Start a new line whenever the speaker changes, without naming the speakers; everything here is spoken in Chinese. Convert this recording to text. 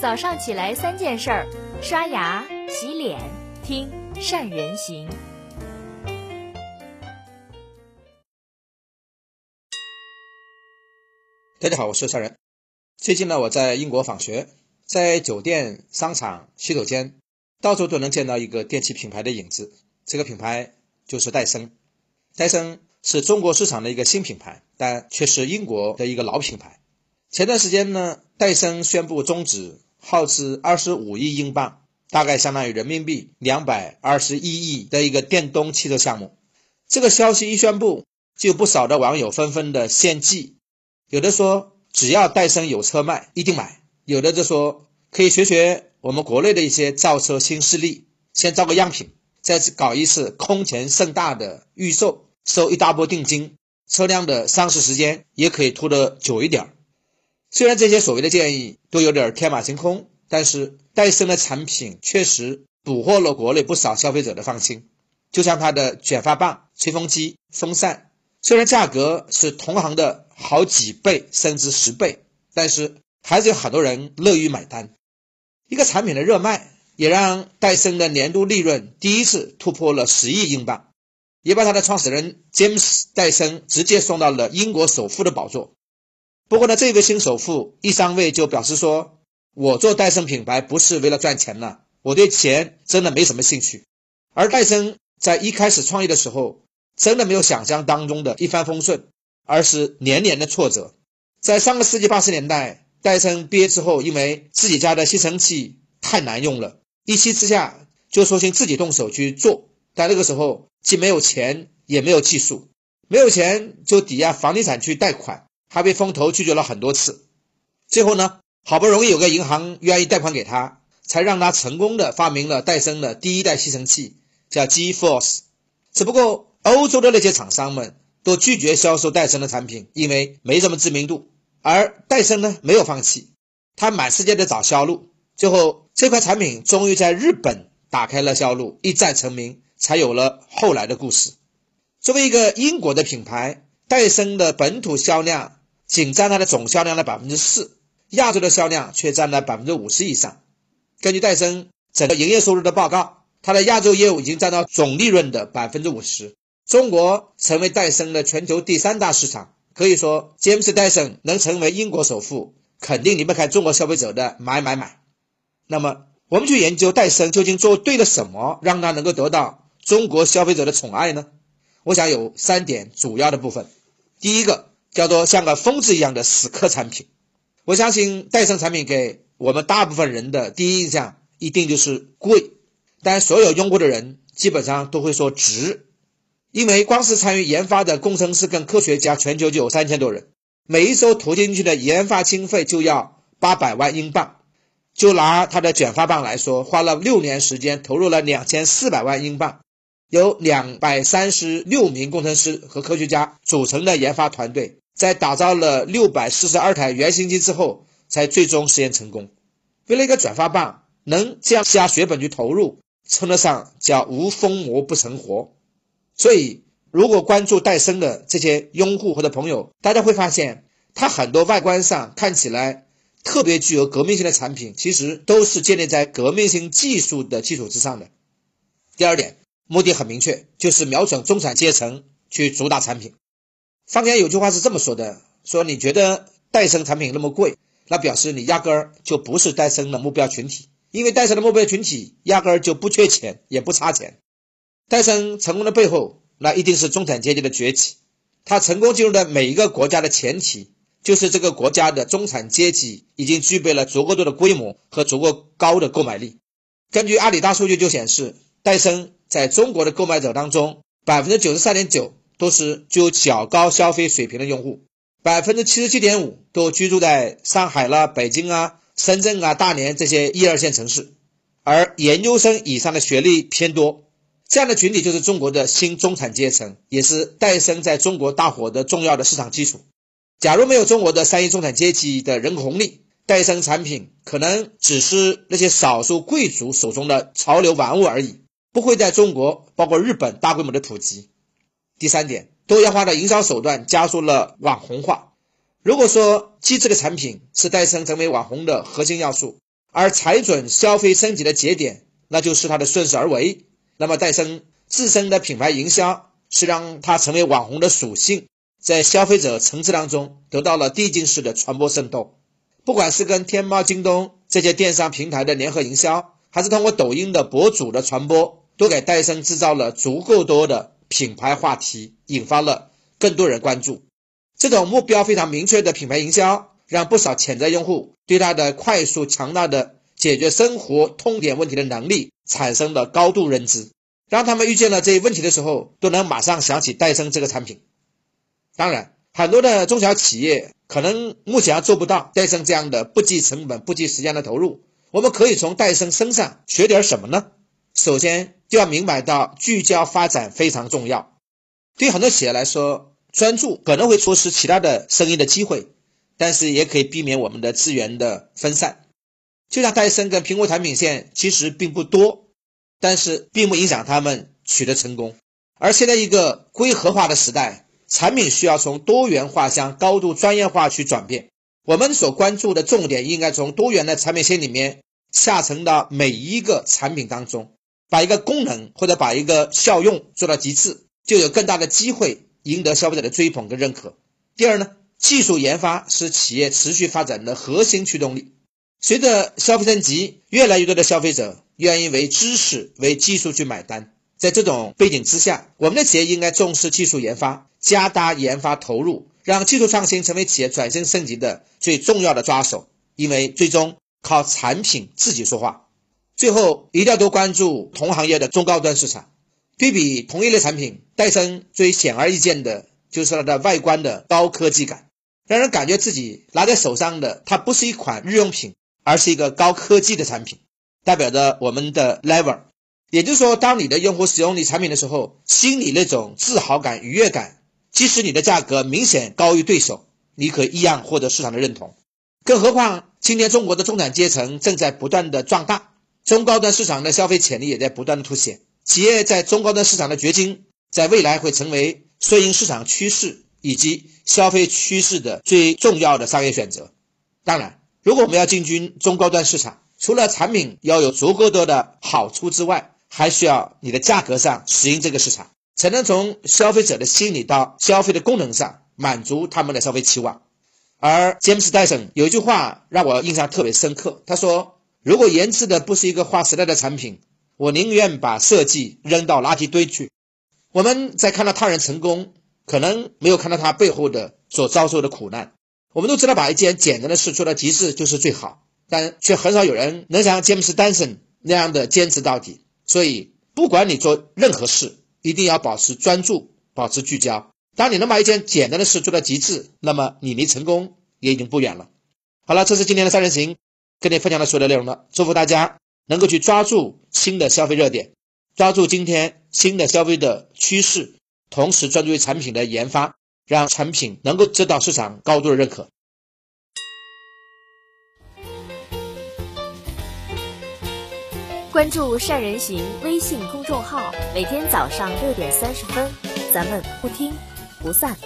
早上起来三件事儿：刷牙、洗脸、听善人行。
大家好，我是善人。最近呢，我在英国访学，在酒店、商场、洗手间，到处都能见到一个电器品牌的影子。这个品牌就是戴森。戴森是中国市场的一个新品牌，但却是英国的一个老品牌。前段时间呢，戴森宣布终止。耗资二十五亿英镑，大概相当于人民币两百二十一亿的一个电动汽车项目。这个消息一宣布，就有不少的网友纷纷的献计，有的说只要戴森有车卖，一定买；有的就说可以学学我们国内的一些造车新势力，先造个样品，再搞一次空前盛大的预售，收一大波定金，车辆的上市时间也可以拖得久一点儿。虽然这些所谓的建议都有点天马行空，但是戴森的产品确实捕获了国内不少消费者的芳心。就像它的卷发棒、吹风机、风扇，虽然价格是同行的好几倍甚至十倍，但是还是有很多人乐于买单。一个产品的热卖，也让戴森的年度利润第一次突破了十亿英镑，也把他的创始人詹姆斯·戴森直接送到了英国首富的宝座。不过呢，这位新首富一上位就表示说：“我做戴森品牌不是为了赚钱了，我对钱真的没什么兴趣。”而戴森在一开始创业的时候，真的没有想象当中的一帆风顺，而是年年的挫折。在上个世纪八十年代，戴森毕业之后，因为自己家的吸尘器太难用了，一气之下就索性自己动手去做。但那个时候既没有钱，也没有技术，没有钱就抵押房地产去贷款。还被风投拒绝了很多次，最后呢，好不容易有个银行愿意贷款给他，才让他成功的发明了戴森的第一代吸尘器，叫 G Force。只不过欧洲的那些厂商们都拒绝销售戴森的产品，因为没什么知名度。而戴森呢，没有放弃，他满世界的找销路，最后这款产品终于在日本打开了销路，一战成名，才有了后来的故事。作为一个英国的品牌，戴森的本土销量。仅占它的总销量的百分之四，亚洲的销量却占了百分之五十以上。根据戴森整个营业收入的报告，它的亚洲业务已经占到总利润的百分之五十。中国成为戴森的全球第三大市场，可以说詹姆斯·戴森能成为英国首富，肯定离不开中国消费者的买买买。那么，我们去研究戴森究竟做对了什么，让它能够得到中国消费者的宠爱呢？我想有三点主要的部分。第一个。叫做像个疯子一样的死磕产品，我相信戴森产品给我们大部分人的第一印象一定就是贵，但所有用过的人基本上都会说值，因为光是参与研发的工程师跟科学家全球就有三千多人，每一周投进去的研发经费就要八百万英镑。就拿它的卷发棒来说，花了六年时间，投入了两千四百万英镑，有两百三十六名工程师和科学家组成的研发团队。在打造了六百四十二台原型机之后，才最终实验成功。为了一个转发棒能这样下血本去投入，称得上叫无疯魔不成活。所以，如果关注戴森的这些用户或者朋友，大家会发现，它很多外观上看起来特别具有革命性的产品，其实都是建立在革命性技术的基础之上的。第二点，目的很明确，就是瞄准中产阶层去主打产品。坊间有句话是这么说的：说你觉得戴森产品那么贵，那表示你压根儿就不是戴森的目标群体，因为戴森的目标群体压根儿就不缺钱，也不差钱。戴森成功的背后，那一定是中产阶级的崛起。它成功进入的每一个国家的前提，就是这个国家的中产阶级已经具备了足够多的规模和足够高的购买力。根据阿里大数据就显示，戴森在中国的购买者当中，百分之九十三点九。都是具有较高消费水平的用户，百分之七十七点五都居住在上海啦、北京啊、深圳啊、大连这些一二线城市，而研究生以上的学历偏多。这样的群体就是中国的新中产阶层，也是戴森在中国大火的重要的市场基础。假如没有中国的三亿中产阶级的人口红利，戴森产品可能只是那些少数贵族手中的潮流玩物而已，不会在中国包括日本大规模的普及。第三点，多样化的营销手段加速了网红化。如果说机智的产品是戴森成为网红的核心要素，而踩准消费升级的节点，那就是它的顺势而为。那么戴森自身的品牌营销是让它成为网红的属性，在消费者层次当中得到了递进式的传播渗透。不管是跟天猫、京东这些电商平台的联合营销，还是通过抖音的博主的传播，都给戴森制造了足够多的品牌话题，引发了更多人关注。这种目标非常明确的品牌营销，让不少潜在用户对它的快速、强大的解决生活痛点问题的能力产生了高度认知，让他们遇见了这些问题的时候，都能马上想起戴森这个产品。当然，很多的中小企业可能目前还做不到戴森这样的不计成本、不计时间的投入。我们可以从戴森身上学点什么呢？首先就要明白到聚焦发展非常重要。对很多企业来说，专注可能会错失其他的生意的机会，但是也可以避免我们的资源的分散。就像戴森跟苹果产品线其实并不多，但是并不影响他们取得成功。而现在一个规核化的时代，产品需要从多元化向高度专业化去转变。我们所关注的重点应该从多元的产品线里面下沉到每一个产品当中，把一个功能或者把一个效用做到极致，就有更大的机会。赢得消费者的追捧跟认可。第二呢，技术研发是企业持续发展的核心驱动力。随着消费升级，越来越多的消费者愿意为知识、为技术去买单。在这种背景之下，我们的企业应该重视技术研发，加大研发投入，让技术创新成为企业转型升级的最重要的抓手。因为最终靠产品自己说话。最后，一定要多关注同行业的中高端市场。对比同一类产品，戴森最显而易见的就是它的外观的高科技感，让人感觉自己拿在手上的它不是一款日用品，而是一个高科技的产品，代表着我们的 level。也就是说，当你的用户使用你产品的时候，心里那种自豪感、愉悦感，即使你的价格明显高于对手，你可一样获得市场的认同。更何况，今天中国的中产阶层正在不断的壮大，中高端市场的消费潜力也在不断的凸显。企业在中高端市场的掘金，在未来会成为顺应市场趋势以及消费趋势的最重要的商业选择。当然，如果我们要进军中高端市场，除了产品要有足够多的好处之外，还需要你的价格上适应这个市场，才能从消费者的心理到消费的功能上满足他们的消费期望。而詹姆斯戴森有一句话让我印象特别深刻，他说：“如果研制的不是一个划时代的产品。”我宁愿把设计扔到垃圾堆去。我们在看到他人成功，可能没有看到他背后的所遭受的苦难。我们都知道，把一件简单的事做到极致就是最好，但却很少有人能像詹姆斯·丹森那样的坚持到底。所以，不管你做任何事，一定要保持专注，保持聚焦。当你能把一件简单的事做到极致，那么你离成功也已经不远了。好了，这是今天的三人行，跟你分享的所有的内容了。祝福大家。能够去抓住新的消费热点，抓住今天新的消费的趋势，同时专注于产品的研发，让产品能够得到市场高度的认可。
关注善人行微信公众号，每天早上六点三十分，咱们不听不散。